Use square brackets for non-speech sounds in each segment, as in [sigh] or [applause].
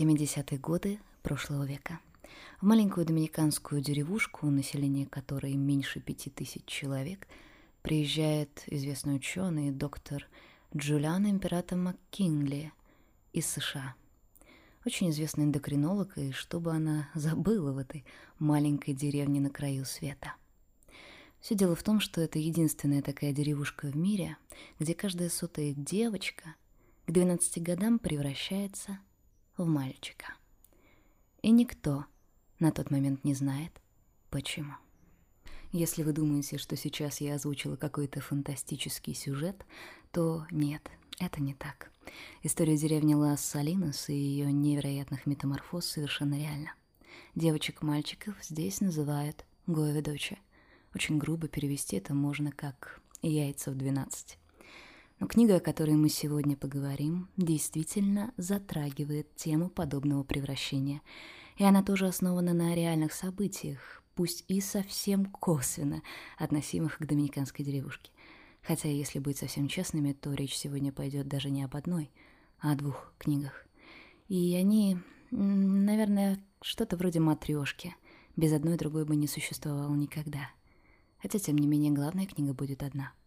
70-е годы прошлого века. В маленькую доминиканскую деревушку, население которой меньше пяти тысяч человек, приезжает известный ученый доктор Джулиан Император МакКингли из США. Очень известный эндокринолог, и что бы она забыла в этой маленькой деревне на краю света. Все дело в том, что это единственная такая деревушка в мире, где каждая сотая девочка к 12 годам превращается в мальчика. И никто на тот момент не знает, почему. Если вы думаете, что сейчас я озвучила какой-то фантастический сюжет, то нет, это не так. История деревни Лас-Салинос и ее невероятных метаморфоз совершенно реальна. Девочек-мальчиков здесь называют Гоеведочи. Очень грубо перевести это можно как «яйца в 12». Но книга, о которой мы сегодня поговорим, действительно затрагивает тему подобного превращения. И она тоже основана на реальных событиях, пусть и совсем косвенно относимых к доминиканской деревушке. Хотя, если быть совсем честными, то речь сегодня пойдет даже не об одной, а о двух книгах. И они, наверное, что-то вроде матрешки. Без одной другой бы не существовало никогда. Хотя, тем не менее, главная книга будет одна —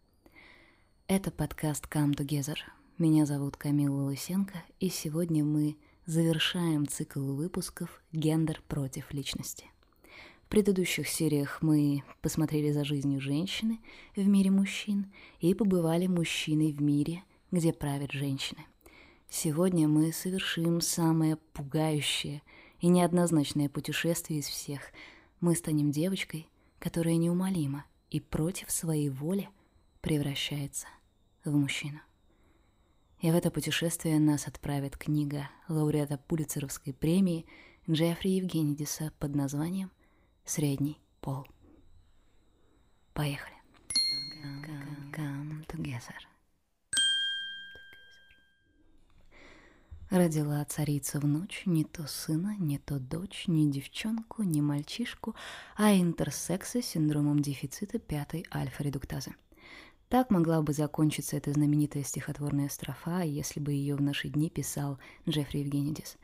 это подкаст Come Together. Меня зовут Камила Лысенко, и сегодня мы завершаем цикл выпусков «Гендер против личности». В предыдущих сериях мы посмотрели за жизнью женщины в мире мужчин и побывали мужчиной в мире, где правят женщины. Сегодня мы совершим самое пугающее и неоднозначное путешествие из всех. Мы станем девочкой, которая неумолима и против своей воли – превращается в мужчину. И в это путешествие нас отправит книга лауреата Пулицеровской премии Джеффри Евгенидиса под названием «Средний пол». Поехали. Родила царица в ночь не то сына, не то дочь, не девчонку, не мальчишку, а интерсекса с синдромом дефицита пятой альфа-редуктазы. Так могла бы закончиться эта знаменитая стихотворная строфа, если бы ее в наши дни писал Джеффри Евгенидис.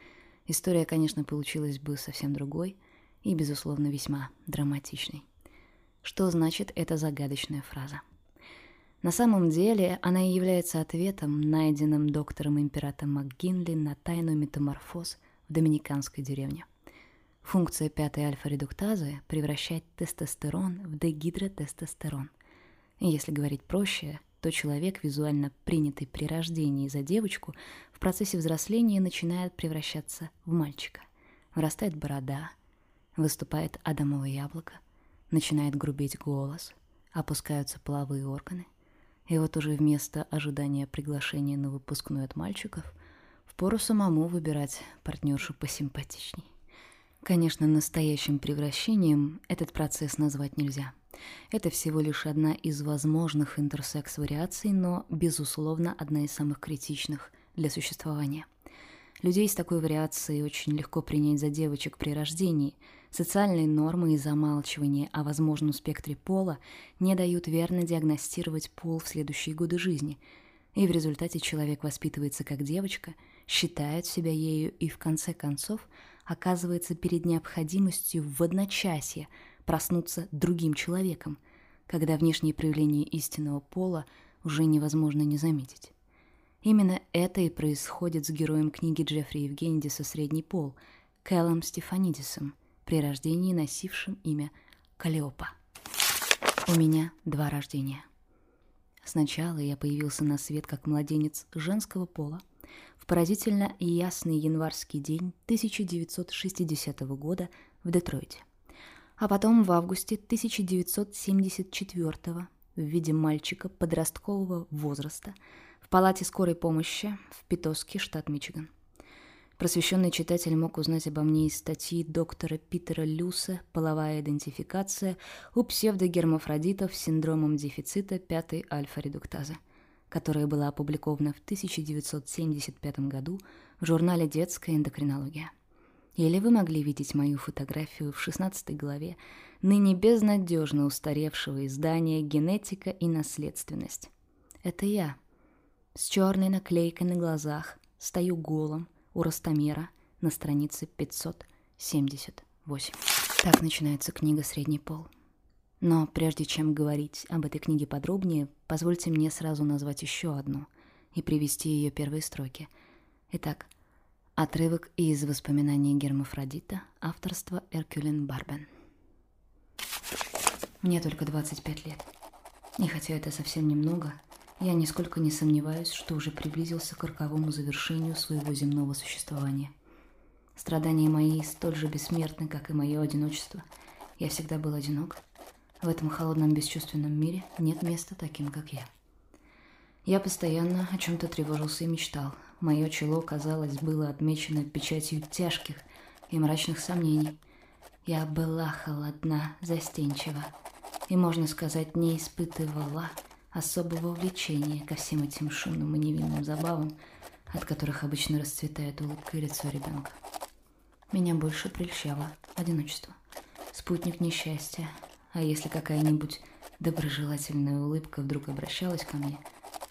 История, конечно, получилась бы совсем другой и, безусловно, весьма драматичной. Что значит эта загадочная фраза? На самом деле она и является ответом, найденным доктором императора МакГинли на тайну метаморфоз в доминиканской деревне. Функция пятой альфа-редуктазы – превращать тестостерон в дегидротестостерон – если говорить проще, то человек, визуально принятый при рождении за девочку, в процессе взросления начинает превращаться в мальчика. Вырастает борода, выступает адамово яблоко, начинает грубеть голос, опускаются половые органы. И вот уже вместо ожидания приглашения на выпускной от мальчиков, впору самому выбирать партнершу посимпатичней. Конечно, настоящим превращением этот процесс назвать нельзя – это всего лишь одна из возможных интерсекс-вариаций, но, безусловно, одна из самых критичных для существования. Людей с такой вариацией очень легко принять за девочек при рождении. Социальные нормы и замалчивание о возможном спектре пола не дают верно диагностировать пол в следующие годы жизни. И в результате человек воспитывается как девочка, считает себя ею и в конце концов оказывается перед необходимостью в одночасье – проснуться другим человеком, когда внешние проявления истинного пола уже невозможно не заметить. Именно это и происходит с героем книги Джеффри Евгенидиса «Средний пол» Кэллом Стефанидисом, при рождении носившим имя Калиопа. У меня два рождения. Сначала я появился на свет как младенец женского пола в поразительно ясный январский день 1960 года в Детройте а потом в августе 1974 в виде мальчика подросткового возраста в палате скорой помощи в Питоске, штат Мичиган. Просвещенный читатель мог узнать обо мне из статьи доктора Питера Люса «Половая идентификация у псевдогермафродитов с синдромом дефицита пятой альфа-редуктазы», которая была опубликована в 1975 году в журнале «Детская эндокринология». Или вы могли видеть мою фотографию в 16 главе ныне безнадежно устаревшего издания «Генетика и наследственность». Это я. С черной наклейкой на глазах, стою голым у ростомера на странице 578. Так начинается книга «Средний пол». Но прежде чем говорить об этой книге подробнее, позвольте мне сразу назвать еще одну и привести ее первые строки. Итак, отрывок из воспоминаний Гермафродита, авторства Эркюлен Барбен. Мне только 25 лет. И хотя это совсем немного, я нисколько не сомневаюсь, что уже приблизился к роковому завершению своего земного существования. Страдания мои столь же бессмертны, как и мое одиночество. Я всегда был одинок, в этом холодном бесчувственном мире нет места таким, как я. Я постоянно о чем-то тревожился и мечтал. Мое чело, казалось, было отмечено печатью тяжких и мрачных сомнений. Я была холодна, застенчива и, можно сказать, не испытывала особого влечения ко всем этим шумным и невинным забавам, от которых обычно расцветает улыбка и лицо ребенка. Меня больше прельщало одиночество. Спутник несчастья, а если какая-нибудь доброжелательная улыбка вдруг обращалась ко мне,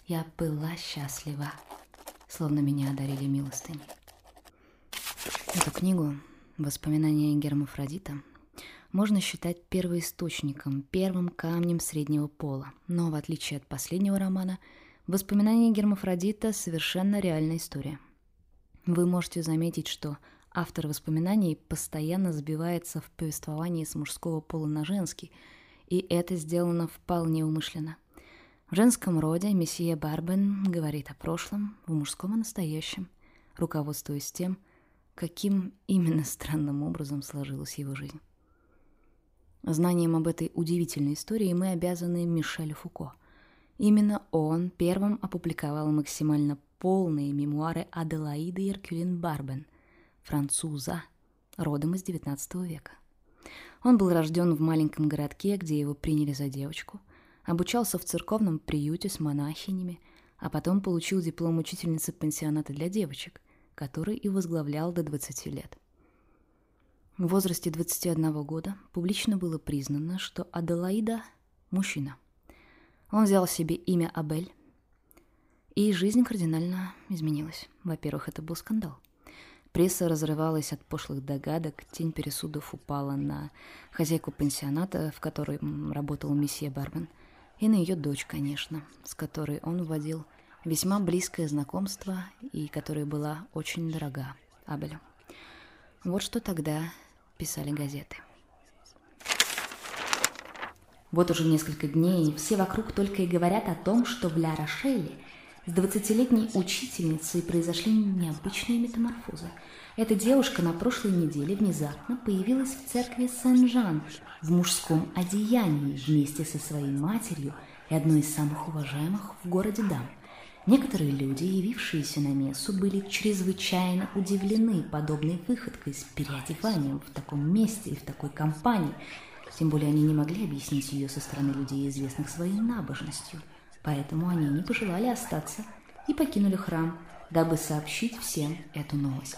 я была счастлива, словно меня одарили милостыней. Эту книгу «Воспоминания Гермафродита» можно считать первоисточником, первым камнем среднего пола. Но, в отличие от последнего романа, «Воспоминания Гермафродита» — совершенно реальная история. Вы можете заметить, что Автор воспоминаний постоянно сбивается в повествовании с мужского пола на женский, и это сделано вполне умышленно. В женском роде месье Барбен говорит о прошлом, в мужском о настоящем, руководствуясь тем, каким именно странным образом сложилась его жизнь. Знанием об этой удивительной истории мы обязаны Мишелю Фуко. Именно он первым опубликовал максимально полные мемуары Аделаиды Иркюлин Барбен – француза, родом из XIX века. Он был рожден в маленьком городке, где его приняли за девочку, обучался в церковном приюте с монахинями, а потом получил диплом учительницы пансионата для девочек, который и возглавлял до 20 лет. В возрасте 21 года публично было признано, что Аделаида – мужчина. Он взял себе имя Абель, и жизнь кардинально изменилась. Во-первых, это был скандал – Пресса разрывалась от пошлых догадок, тень пересудов упала на хозяйку пансионата, в которой работал месье Барбен, и на ее дочь, конечно, с которой он вводил весьма близкое знакомство и которая была очень дорога Абелю. Вот что тогда писали газеты. Вот уже несколько дней все вокруг только и говорят о том, что в Ля-Рошеле – с двадцатилетней учительницей произошли необычные метаморфозы. Эта девушка на прошлой неделе внезапно появилась в церкви Сен-Жан в мужском одеянии вместе со своей матерью и одной из самых уважаемых в городе дам. Некоторые люди, явившиеся на мессу, были чрезвычайно удивлены подобной выходкой с переодеванием в таком месте и в такой компании. Тем более они не могли объяснить ее со стороны людей, известных своей набожностью – Поэтому они не пожелали остаться и покинули храм, дабы сообщить всем эту новость.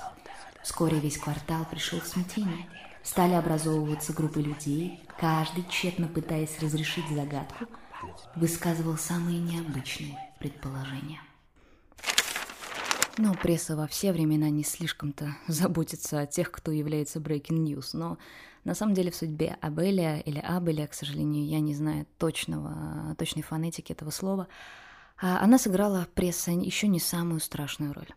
Вскоре весь квартал пришел в смятение. Стали образовываться группы людей, каждый, тщетно пытаясь разрешить загадку, высказывал самые необычные предположения. Ну, пресса во все времена не слишком-то заботится о тех, кто является breaking news, но на самом деле в судьбе Абеля или Абеля, к сожалению, я не знаю точного, точной фонетики этого слова, а она сыграла пресса еще не самую страшную роль.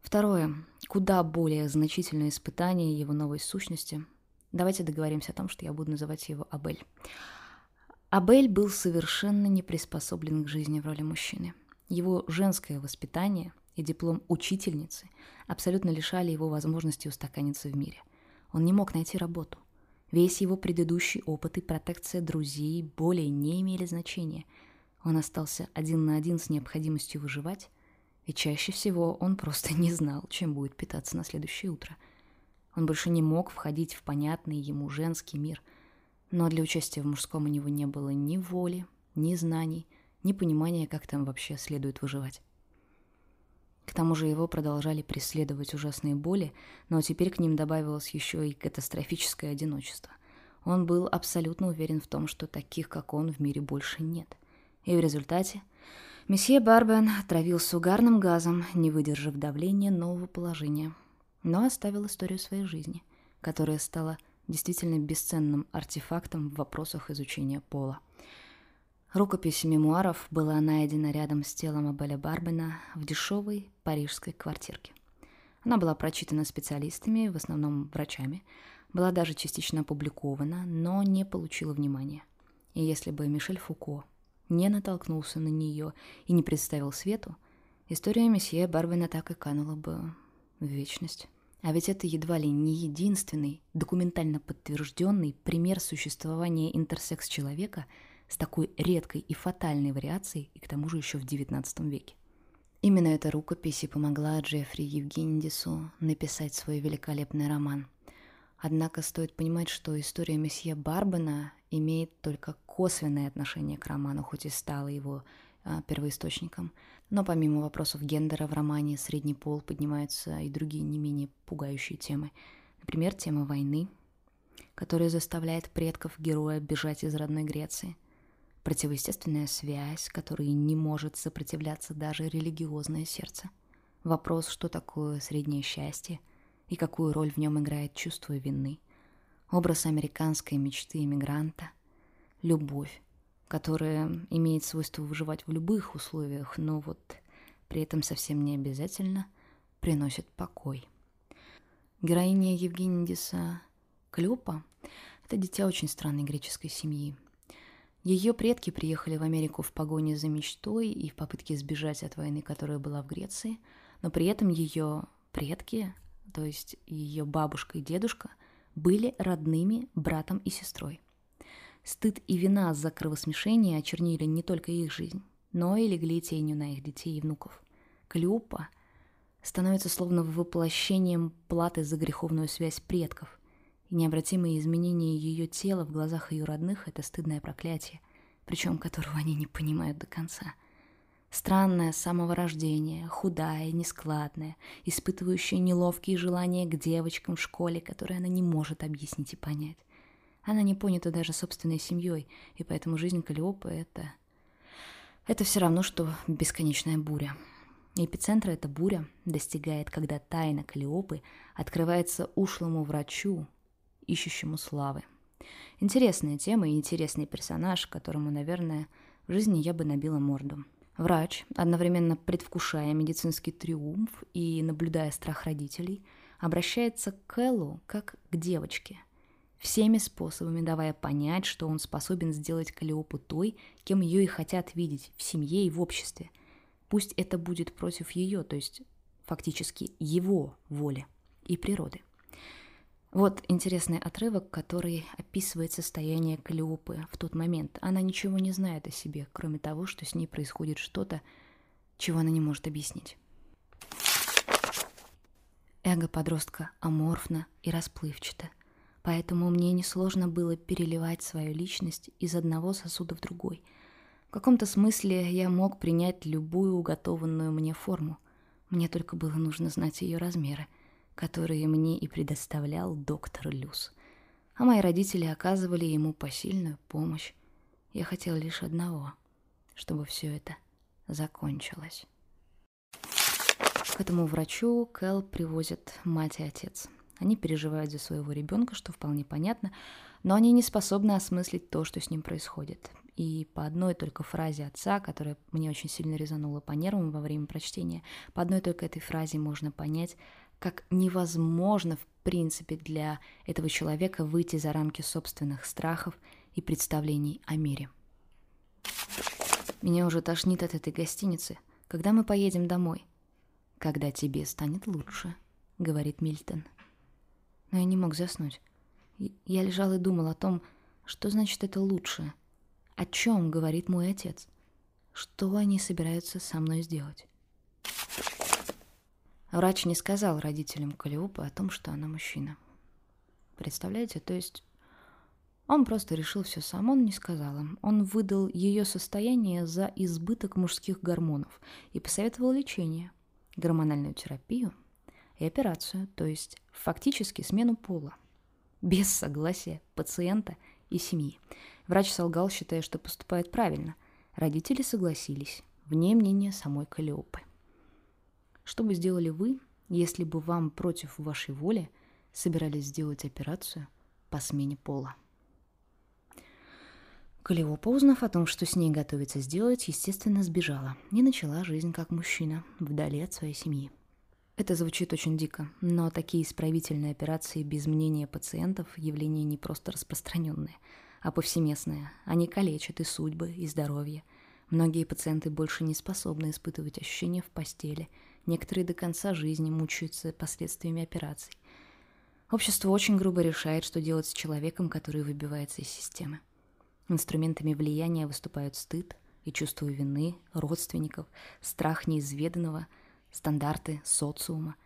Второе, куда более значительное испытание его новой сущности. Давайте договоримся о том, что я буду называть его Абель. Абель был совершенно не приспособлен к жизни в роли мужчины. Его женское воспитание и диплом учительницы абсолютно лишали его возможности устаканиться в мире – он не мог найти работу. Весь его предыдущий опыт и протекция друзей более не имели значения. Он остался один на один с необходимостью выживать, и чаще всего он просто не знал, чем будет питаться на следующее утро. Он больше не мог входить в понятный ему женский мир, но для участия в мужском у него не было ни воли, ни знаний, ни понимания, как там вообще следует выживать. К тому же его продолжали преследовать ужасные боли, но теперь к ним добавилось еще и катастрофическое одиночество. Он был абсолютно уверен в том, что таких, как он, в мире больше нет. И в результате месье Барбен отравился угарным газом, не выдержав давления нового положения. но оставил историю своей жизни, которая стала действительно бесценным артефактом в вопросах изучения пола. Рукопись мемуаров была найдена рядом с телом Абеля Барбена в дешевой парижской квартирке. Она была прочитана специалистами, в основном врачами, была даже частично опубликована, но не получила внимания. И если бы Мишель Фуко не натолкнулся на нее и не представил свету, история месье Барбена так и канула бы в вечность. А ведь это едва ли не единственный документально подтвержденный пример существования интерсекс-человека с такой редкой и фатальной вариацией, и к тому же еще в XIX веке. Именно эта рукопись и помогла Джеффри Евгендису написать свой великолепный роман. Однако стоит понимать, что история месье Барбена имеет только косвенное отношение к роману, хоть и стала его а, первоисточником. Но помимо вопросов гендера в романе «Средний пол» поднимаются и другие не менее пугающие темы. Например, тема войны, которая заставляет предков героя бежать из родной Греции. Противоестественная связь, которой не может сопротивляться даже религиозное сердце. Вопрос, что такое среднее счастье и какую роль в нем играет чувство вины. Образ американской мечты иммигранта. Любовь, которая имеет свойство выживать в любых условиях, но вот при этом совсем не обязательно приносит покой. Героиня Евгениса Клёпа – это дитя очень странной греческой семьи. Ее предки приехали в Америку в погоне за мечтой и в попытке сбежать от войны, которая была в Греции, но при этом ее предки, то есть ее бабушка и дедушка, были родными братом и сестрой. Стыд и вина за кровосмешение очернили не только их жизнь, но и легли тенью на их детей и внуков. Клеопа становится словно воплощением платы за греховную связь предков, и необратимые изменения ее тела в глазах ее родных – это стыдное проклятие, причем которого они не понимают до конца. Странная с самого рождения, худая, нескладная, испытывающая неловкие желания к девочкам в школе, которые она не может объяснить и понять. Она не понята даже собственной семьей, и поэтому жизнь Калиопы — это... Это все равно, что бесконечная буря. Эпицентра эта буря достигает, когда тайна Калиопы открывается ушлому врачу, ищущему славы. Интересная тема и интересный персонаж, которому, наверное, в жизни я бы набила морду. Врач, одновременно предвкушая медицинский триумф и наблюдая страх родителей, обращается к Кэллу как к девочке, всеми способами давая понять, что он способен сделать Калиопу той, кем ее и хотят видеть в семье и в обществе. Пусть это будет против ее, то есть фактически его воли и природы. Вот интересный отрывок, который описывает состояние Калиопы в тот момент. Она ничего не знает о себе, кроме того, что с ней происходит что-то, чего она не может объяснить. Эго подростка аморфно и расплывчато – Поэтому мне несложно было переливать свою личность из одного сосуда в другой. В каком-то смысле я мог принять любую уготованную мне форму. Мне только было нужно знать ее размеры, которые мне и предоставлял доктор Люс. А мои родители оказывали ему посильную помощь. Я хотел лишь одного, чтобы все это закончилось. К этому врачу Кэл привозят мать и отец. Они переживают за своего ребенка, что вполне понятно, но они не способны осмыслить то, что с ним происходит. И по одной только фразе отца, которая мне очень сильно резанула по нервам во время прочтения, по одной только этой фразе можно понять, как невозможно в принципе для этого человека выйти за рамки собственных страхов и представлений о мире. Меня уже тошнит от этой гостиницы. Когда мы поедем домой? Когда тебе станет лучше, говорит Мильтон но я не мог заснуть. Я лежал и думал о том, что значит это лучше. О чем говорит мой отец? Что они собираются со мной сделать? Врач не сказал родителям Калиопы о том, что она мужчина. Представляете, то есть он просто решил все сам, он не сказал им. Он выдал ее состояние за избыток мужских гормонов и посоветовал лечение, гормональную терапию – и операцию, то есть фактически смену пола, без согласия пациента и семьи. Врач солгал, считая, что поступает правильно. Родители согласились, вне мнения самой Калиопы. Что бы сделали вы, если бы вам против вашей воли собирались сделать операцию по смене пола. Калиопа, узнав о том, что с ней готовится сделать, естественно, сбежала и начала жизнь как мужчина, вдали от своей семьи. Это звучит очень дико, но такие исправительные операции без мнения пациентов – явление не просто распространенное, а повсеместное. Они калечат и судьбы, и здоровье. Многие пациенты больше не способны испытывать ощущения в постели. Некоторые до конца жизни мучаются последствиями операций. Общество очень грубо решает, что делать с человеком, который выбивается из системы. Инструментами влияния выступают стыд и чувство вины, родственников, страх неизведанного, стандарты социума.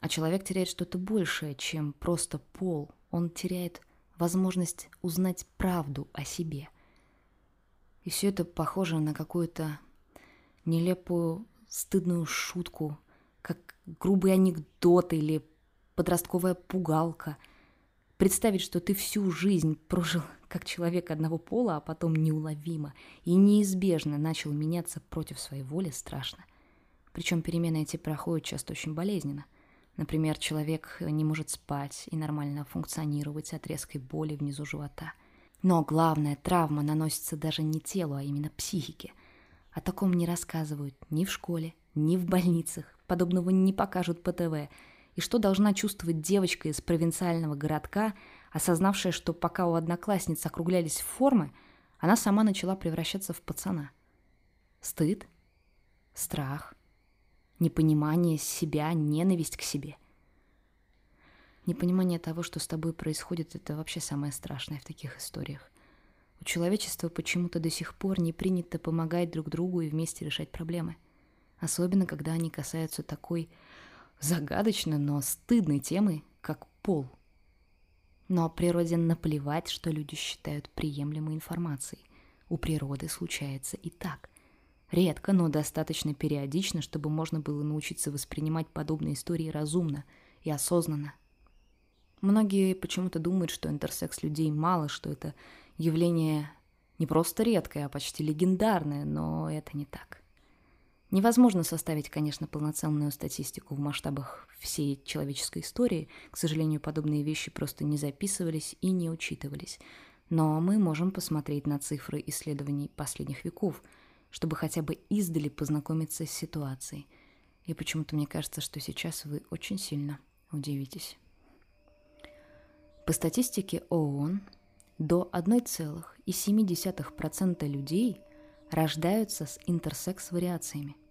А человек теряет что-то большее, чем просто пол. Он теряет возможность узнать правду о себе. И все это похоже на какую-то нелепую, стыдную шутку, как грубый анекдот или подростковая пугалка – Представить, что ты всю жизнь прожил [laughs] как человек одного пола, а потом неуловимо и неизбежно начал меняться против своей воли, страшно. Причем перемены эти проходят часто очень болезненно. Например, человек не может спать и нормально функционировать от резкой боли внизу живота. Но главная травма наносится даже не телу, а именно психике. О таком не рассказывают ни в школе, ни в больницах. Подобного не покажут по ТВ – и что должна чувствовать девочка из провинциального городка, осознавшая, что пока у одноклассниц округлялись формы, она сама начала превращаться в пацана. Стыд, страх, непонимание себя, ненависть к себе. Непонимание того, что с тобой происходит, это вообще самое страшное в таких историях. У человечества почему-то до сих пор не принято помогать друг другу и вместе решать проблемы. Особенно, когда они касаются такой загадочной, но стыдной темы, как пол. Но природе наплевать, что люди считают приемлемой информацией. У природы случается и так. Редко, но достаточно периодично, чтобы можно было научиться воспринимать подобные истории разумно и осознанно. Многие почему-то думают, что интерсекс людей мало, что это явление не просто редкое, а почти легендарное, но это не так. Невозможно составить, конечно, полноценную статистику в масштабах всей человеческой истории. К сожалению, подобные вещи просто не записывались и не учитывались. Но мы можем посмотреть на цифры исследований последних веков, чтобы хотя бы издали познакомиться с ситуацией. И почему-то мне кажется, что сейчас вы очень сильно удивитесь. По статистике ООН, до 1,7% людей рождаются с интерсекс-вариациями –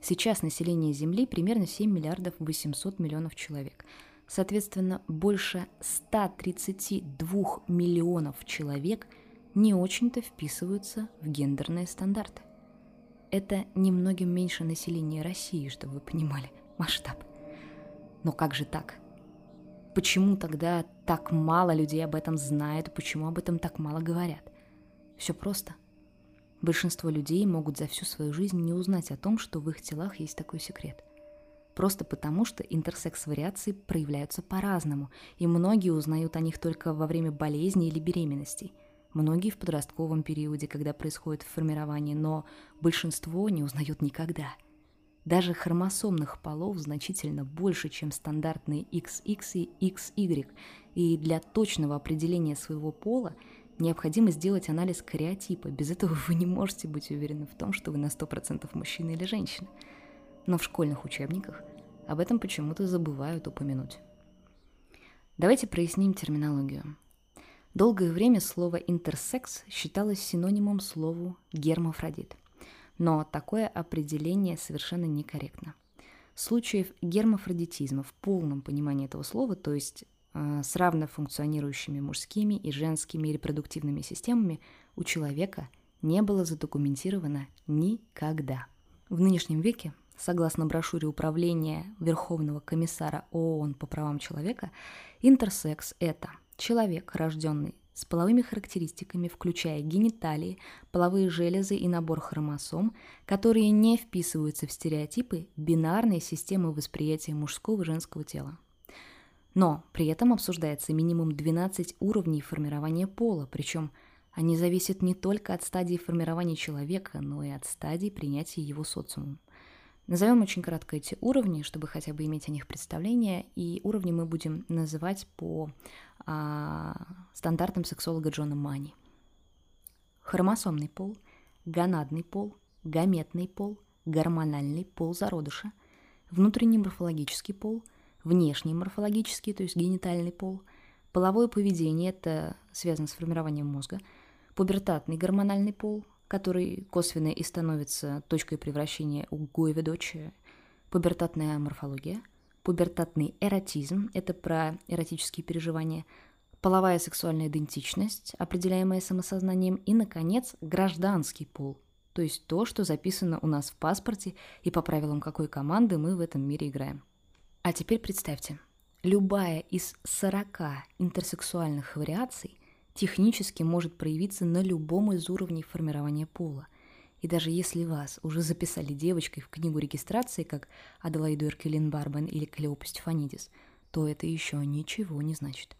Сейчас население Земли примерно 7 миллиардов 800 миллионов человек. Соответственно, больше 132 миллионов человек не очень-то вписываются в гендерные стандарты. Это немногим меньше населения России, чтобы вы понимали [laughs] масштаб. Но как же так? Почему тогда так мало людей об этом знают, почему об этом так мало говорят? Все просто – Большинство людей могут за всю свою жизнь не узнать о том, что в их телах есть такой секрет. Просто потому, что интерсекс-вариации проявляются по-разному, и многие узнают о них только во время болезни или беременностей. Многие в подростковом периоде, когда происходит формирование, но большинство не узнают никогда. Даже хромосомных полов значительно больше, чем стандартные XX и XY, и для точного определения своего пола – Необходимо сделать анализ кариотипа. Без этого вы не можете быть уверены в том, что вы на 100% мужчина или женщина. Но в школьных учебниках об этом почему-то забывают упомянуть. Давайте проясним терминологию. Долгое время слово «интерсекс» считалось синонимом слову «гермафродит». Но такое определение совершенно некорректно. Случаев гермафродитизма в полном понимании этого слова, то есть а, с равно функционирующими мужскими и женскими репродуктивными системами у человека не было задокументировано никогда. В нынешнем веке, согласно брошюре Управления Верховного комиссара ООН по правам человека, интерсекс – это человек, рожденный с половыми характеристиками, включая гениталии, половые железы и набор хромосом, которые не вписываются в стереотипы бинарной системы восприятия мужского и женского тела. Но при этом обсуждается минимум 12 уровней формирования пола, причем они зависят не только от стадии формирования человека, но и от стадии принятия его социумом. Назовем очень кратко эти уровни, чтобы хотя бы иметь о них представление, и уровни мы будем называть по а, стандартам сексолога Джона Мани. Хромосомный пол, гонадный пол, гаметный пол, гормональный пол зародыша, внутренний морфологический пол, внешний морфологический, то есть генитальный пол, половое поведение, это связано с формированием мозга, пубертатный гормональный пол, который косвенно и становится точкой превращения у Гойведочи, пубертатная морфология, пубертатный эротизм, это про эротические переживания, половая сексуальная идентичность, определяемая самосознанием, и, наконец, гражданский пол, то есть то, что записано у нас в паспорте и по правилам какой команды мы в этом мире играем. А теперь представьте, любая из 40 интерсексуальных вариаций технически может проявиться на любом из уровней формирования пола. И даже если вас уже записали девочкой в книгу регистрации, как Аделаиду Эркелин Барбен или Клеопа Стефанидис, то это еще ничего не значит.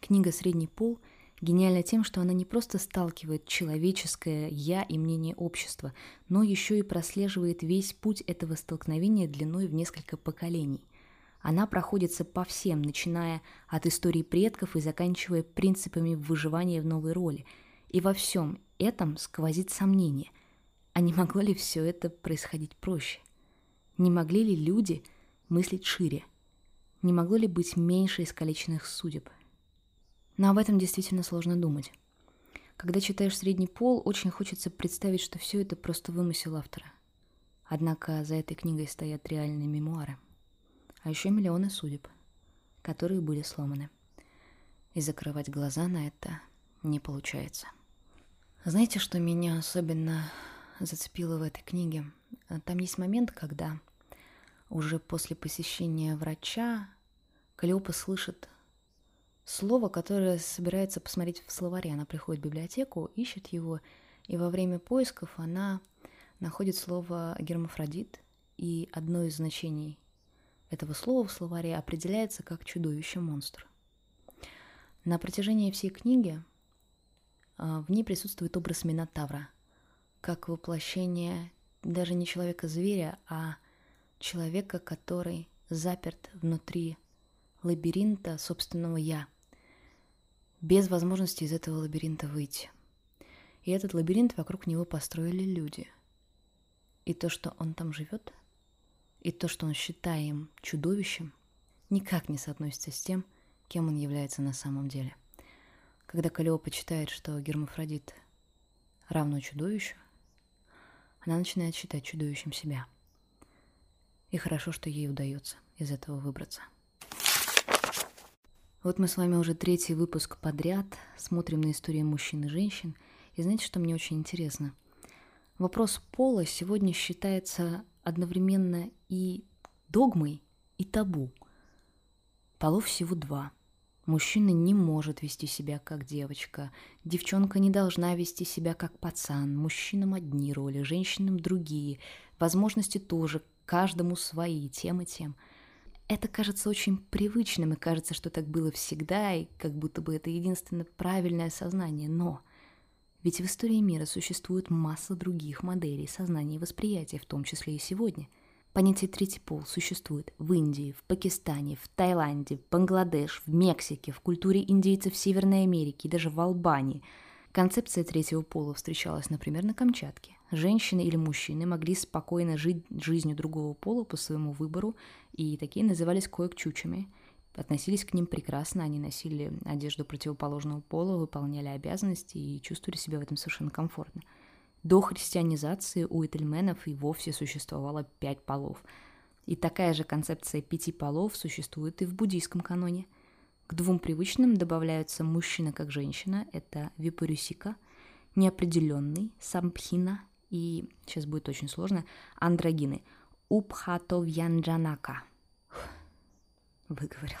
Книга «Средний пол» — Гениальна тем, что она не просто сталкивает человеческое «я» и мнение общества, но еще и прослеживает весь путь этого столкновения длиной в несколько поколений. Она проходится по всем, начиная от истории предков и заканчивая принципами выживания в новой роли. И во всем этом сквозит сомнение. А не могло ли все это происходить проще? Не могли ли люди мыслить шире? Не могло ли быть меньше искалеченных судеб – но об этом действительно сложно думать. Когда читаешь «Средний пол», очень хочется представить, что все это просто вымысел автора. Однако за этой книгой стоят реальные мемуары. А еще миллионы судеб, которые были сломаны. И закрывать глаза на это не получается. Знаете, что меня особенно зацепило в этой книге? Там есть момент, когда уже после посещения врача Калиопа слышит слово, которое собирается посмотреть в словаре. Она приходит в библиотеку, ищет его, и во время поисков она находит слово гермафродит, и одно из значений этого слова в словаре определяется как чудовище-монстр. На протяжении всей книги а, в ней присутствует образ Минотавра, как воплощение даже не человека-зверя, а человека, который заперт внутри лабиринта собственного «я», без возможности из этого лабиринта выйти. И этот лабиринт вокруг него построили люди. И то, что он там живет, и то, что он считаем чудовищем, никак не соотносится с тем, кем он является на самом деле. Когда Калиопа читает, что гермафродит равно чудовищу, она начинает считать чудовищем себя. И хорошо, что ей удается из этого выбраться. Вот мы с вами уже третий выпуск подряд смотрим на истории мужчин и женщин. И знаете, что мне очень интересно? Вопрос пола сегодня считается одновременно и догмой, и табу. Полов всего два. Мужчина не может вести себя как девочка, девчонка не должна вести себя как пацан, мужчинам одни роли, женщинам другие, возможности тоже, каждому свои, тем и тем – это кажется очень привычным, и кажется, что так было всегда, и как будто бы это единственное правильное сознание. Но ведь в истории мира существует масса других моделей сознания и восприятия, в том числе и сегодня. Понятие «третий пол» существует в Индии, в Пакистане, в Таиланде, в Бангладеш, в Мексике, в культуре индейцев Северной Америки и даже в Албании. Концепция третьего пола встречалась, например, на Камчатке. Женщины или мужчины могли спокойно жить жизнью другого пола по своему выбору, и такие назывались коек-чучами. Относились к ним прекрасно, они носили одежду противоположного пола, выполняли обязанности и чувствовали себя в этом совершенно комфортно. До христианизации у этельменов и вовсе существовало пять полов. И такая же концепция пяти полов существует и в буддийском каноне. К двум привычным добавляются мужчина как женщина, это випарюсика, неопределенный, сампхина и, сейчас будет очень сложно, андрогины, упхатовьянджанака – выговорила.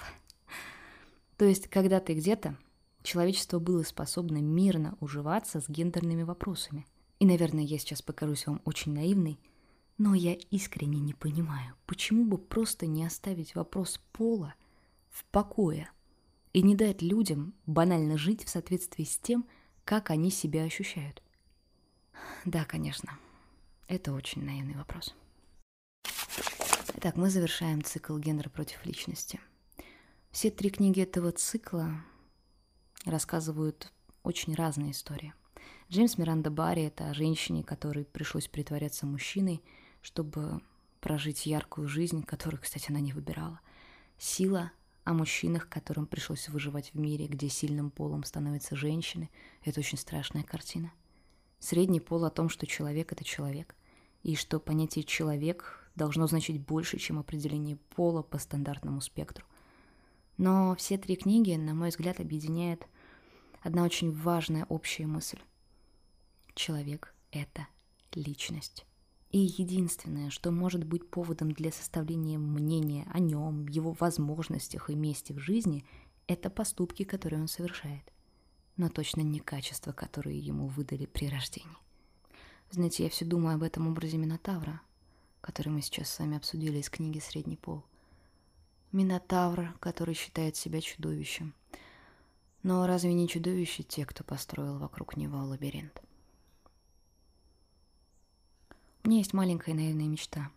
То есть когда-то где-то человечество было способно мирно уживаться с гендерными вопросами. И, наверное, я сейчас покажусь вам очень наивной, но я искренне не понимаю, почему бы просто не оставить вопрос пола в покое и не дать людям банально жить в соответствии с тем, как они себя ощущают. Да, конечно, это очень наивный вопрос. Итак, мы завершаем цикл «Гендер против личности». Все три книги этого цикла рассказывают очень разные истории. Джеймс Миранда Барри — это о женщине, которой пришлось притворяться мужчиной, чтобы прожить яркую жизнь, которую, кстати, она не выбирала. Сила о мужчинах, которым пришлось выживать в мире, где сильным полом становятся женщины. Это очень страшная картина. Средний пол о том, что человек — это человек, и что понятие «человек» должно значить больше, чем определение пола по стандартному спектру. Но все три книги, на мой взгляд, объединяет одна очень важная общая мысль. Человек — это личность. И единственное, что может быть поводом для составления мнения о нем, его возможностях и месте в жизни, это поступки, которые он совершает. Но точно не качества, которые ему выдали при рождении. Знаете, я все думаю об этом образе Минотавра, который мы сейчас с вами обсудили из книги «Средний пол». Минотавр, который считает себя чудовищем. Но разве не чудовище те, кто построил вокруг него лабиринт? У меня есть маленькая наивная мечта.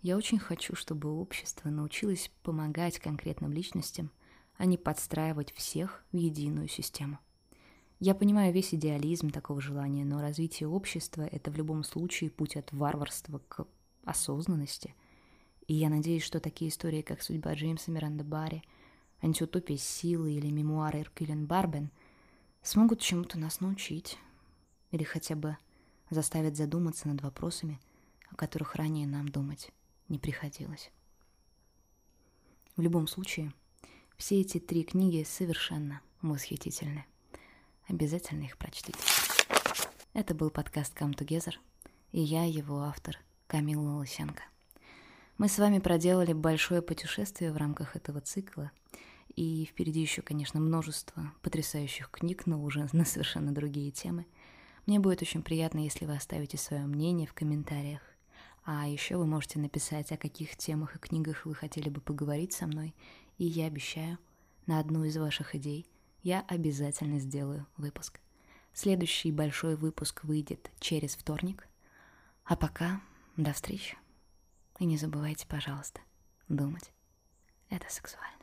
Я очень хочу, чтобы общество научилось помогать конкретным личностям, а не подстраивать всех в единую систему. Я понимаю весь идеализм такого желания, но развитие общества — это в любом случае путь от варварства к осознанности. И я надеюсь, что такие истории, как «Судьба Джеймса Миранда Барри», «Антиутопия силы» или «Мемуары Эркюлен Барбен» смогут чему-то нас научить. Или хотя бы заставят задуматься над вопросами, о которых ранее нам думать не приходилось. В любом случае, все эти три книги совершенно восхитительны. Обязательно их прочтите. Это был подкаст Come Together, и я его автор Камила Лысенко. Мы с вами проделали большое путешествие в рамках этого цикла, и впереди еще, конечно, множество потрясающих книг, но уже [laughs] на совершенно другие темы. Мне будет очень приятно, если вы оставите свое мнение в комментариях. А еще вы можете написать, о каких темах и книгах вы хотели бы поговорить со мной, и я обещаю, на одну из ваших идей – я обязательно сделаю выпуск. Следующий большой выпуск выйдет через вторник. А пока до встречи. И не забывайте, пожалуйста, думать. Это сексуально.